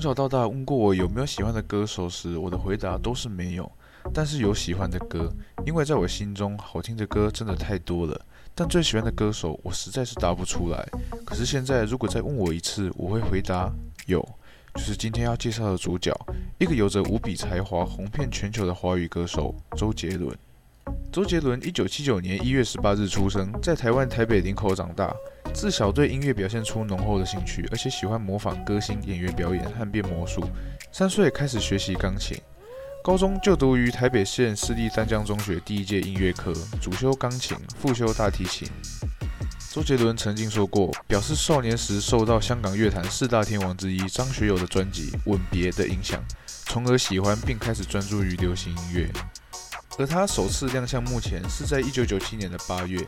从小到大问过我有没有喜欢的歌手时，我的回答都是没有。但是有喜欢的歌，因为在我心中，好听的歌真的太多了。但最喜欢的歌手，我实在是答不出来。可是现在，如果再问我一次，我会回答有，就是今天要介绍的主角，一个有着无比才华、红遍全球的华语歌手周杰伦。周杰伦一九七九年一月十八日出生在台湾台北林口长大。自小对音乐表现出浓厚的兴趣，而且喜欢模仿歌星、演员表演和变魔术。三岁开始学习钢琴，高中就读于台北县私立丹江中学第一届音乐科，主修钢琴，副修大提琴。周杰伦曾经说过，表示少年时受到香港乐坛四大天王之一张学友的专辑《吻别》的影响，从而喜欢并开始专注于流行音乐。而他首次亮相目前是在一九九七年的八月，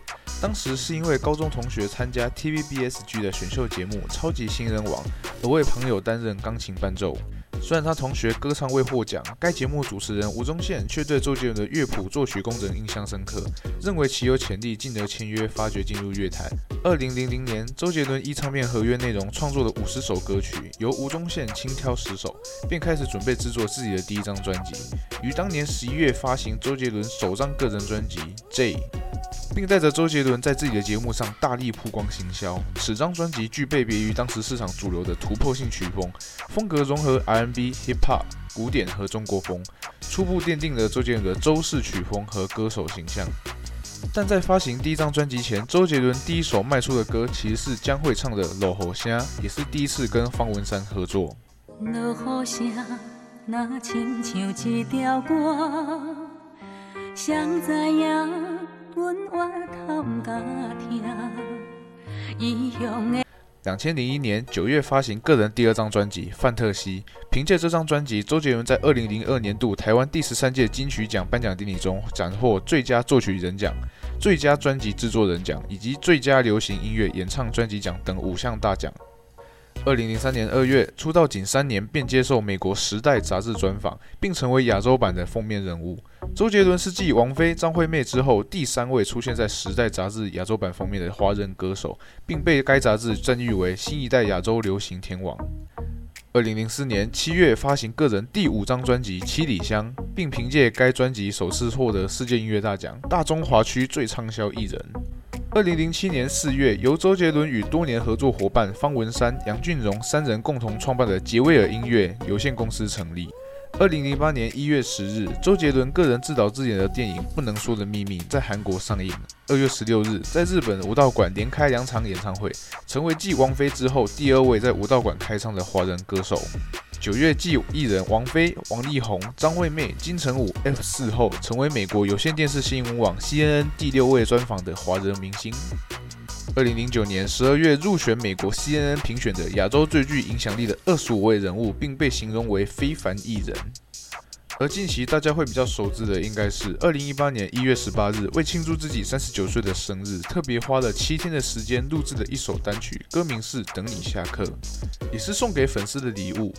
当时是因为高中同学参加 TVBSG 的选秀节目《超级新人王》，而为朋友担任钢琴伴奏。虽然他同学歌唱未获奖，该节目主持人吴宗宪却对周杰伦的乐谱作曲工整印象深刻，认为其有潜力，进而签约发掘进入乐坛。二零零零年，周杰伦依唱片合约内容创作了五十首歌曲，由吴宗宪轻挑十首，便开始准备制作自己的第一张专辑，于当年十一月发行周杰伦首张个人专辑《J》。并带着周杰伦在自己的节目上大力曝光行销。此张专辑具备别于当时市场主流的突破性曲风，风格融合 R&B、B hip Hop、古典和中国风，初步奠定了周杰伦的周氏曲风和歌手形象。但在发行第一张专辑前，周杰伦第一首卖出的歌其实是将会唱的《老火虾》，也是第一次跟方文山合作。老虾那亲像一条歌，谁知影？两千零一年九月发行个人第二张专辑《范特西》，凭借这张专辑，周杰伦在二零零二年度台湾第十三届金曲奖颁奖典礼中斩获最佳作曲人奖、最佳专辑制作人奖以及最佳流行音乐演唱专辑奖等五项大奖。二零零三年二月出道仅三年，便接受美国《时代》杂志专访，并成为亚洲版的封面人物。周杰伦是继王菲、张惠妹之后第三位出现在《时代》杂志亚洲版封面的华人歌手，并被该杂志赞誉为新一代亚洲流行天王。二零零四年七月发行个人第五张专辑《七里香》，并凭借该专辑首次获得世界音乐大奖大中华区最畅销艺人。二零零七年四月，由周杰伦与多年合作伙伴方文山、杨俊荣三人共同创办的杰威尔音乐有限公司成立。二零零八年一月十日，周杰伦个人自导自演的电影《不能说的秘密》在韩国上映。二月十六日，在日本武道馆连开两场演唱会，成为继王菲之后第二位在武道馆开唱的华人歌手。九月，继艺人王菲、王力宏、张惠妹、金城武 F 四后，成为美国有线电视新闻网 CNN 第六位专访的华人明星。二零零九年十二月，入选美国 CNN 评选的亚洲最具影响力的二十五位人物，并被形容为非凡艺人。而近期大家会比较熟知的，应该是二零一八年一月十八日，为庆祝自己三十九岁的生日，特别花了七天的时间录制的一首单曲，歌名是《等你下课》，也是送给粉丝的礼物。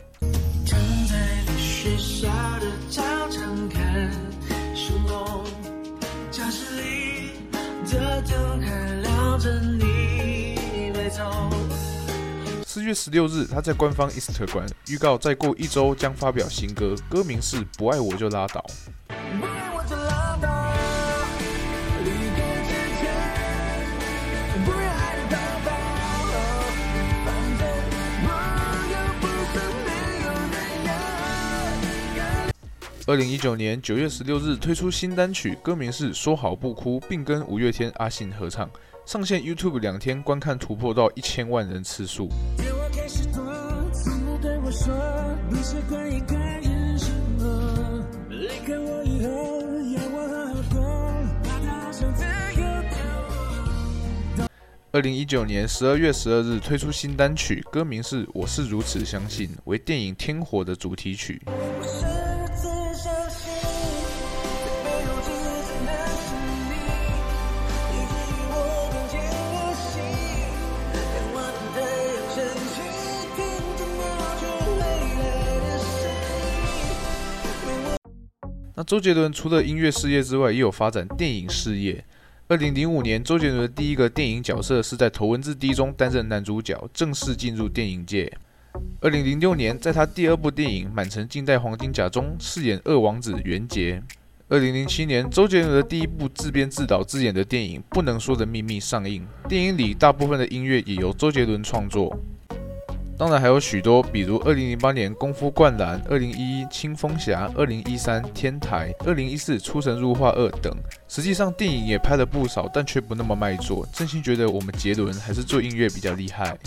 四月十六日，他在官方 Instagram 预告，再过一周将发表新歌，歌名是《不爱我就拉倒》。二零一九年九月十六日推出新单曲，歌名是《说好不哭》，并跟五月天阿信合唱。上线 YouTube 两天，观看突破到一千万人次数。二零一九年十二月十二日推出新单曲，歌名是《我是如此相信》，为电影《天火》的主题曲。那周杰伦除了音乐事业之外，也有发展电影事业。二零零五年，周杰伦的第一个电影角色是在《头文字 D》中担任男主角，正式进入电影界。二零零六年，在他第二部电影《满城尽带黄金甲》中饰演二王子元杰。二零零七年，周杰伦的第一部自编自导自演的电影《不能说的秘密》上映，电影里大部分的音乐也由周杰伦创作。当然还有许多，比如二零零八年《功夫灌篮》，二零一一《青蜂侠》，二零一三《天台》，二零一四《出神入化二》等。实际上电影也拍了不少，但却不那么卖座。真心觉得我们杰伦还是做音乐比较厉害。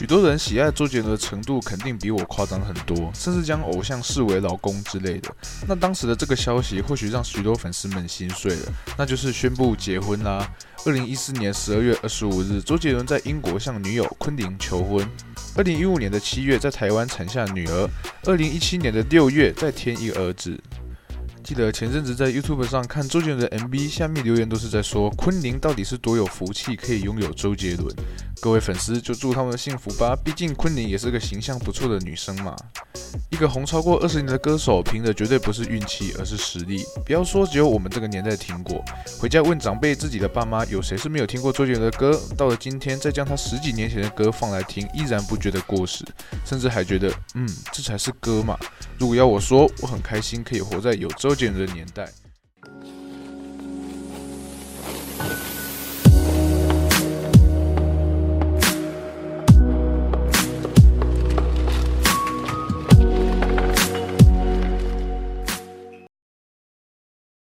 许多人喜爱周杰伦的程度肯定比我夸张很多，甚至将偶像视为老公之类的。那当时的这个消息或许让许多粉丝们心碎了，那就是宣布结婚啦。二零一四年十二月二十五日，周杰伦在英国向女友昆凌求婚。二零一五年的七月，在台湾产下女儿。二零一七年的六月，再添一儿子。记得前阵子在 YouTube 上看周杰伦的 MV，下面留言都是在说昆凌到底是多有福气，可以拥有周杰伦。各位粉丝就祝他们幸福吧，毕竟昆凌也是个形象不错的女生嘛。一个红超过二十年的歌手，凭的绝对不是运气，而是实力。不要说只有我们这个年代听过，回家问长辈，自己的爸妈有谁是没有听过周杰伦的歌？到了今天，再将他十几年前的歌放来听，依然不觉得过时，甚至还觉得，嗯，这才是歌嘛。如果要我说，我很开心可以活在有周杰伦的年代。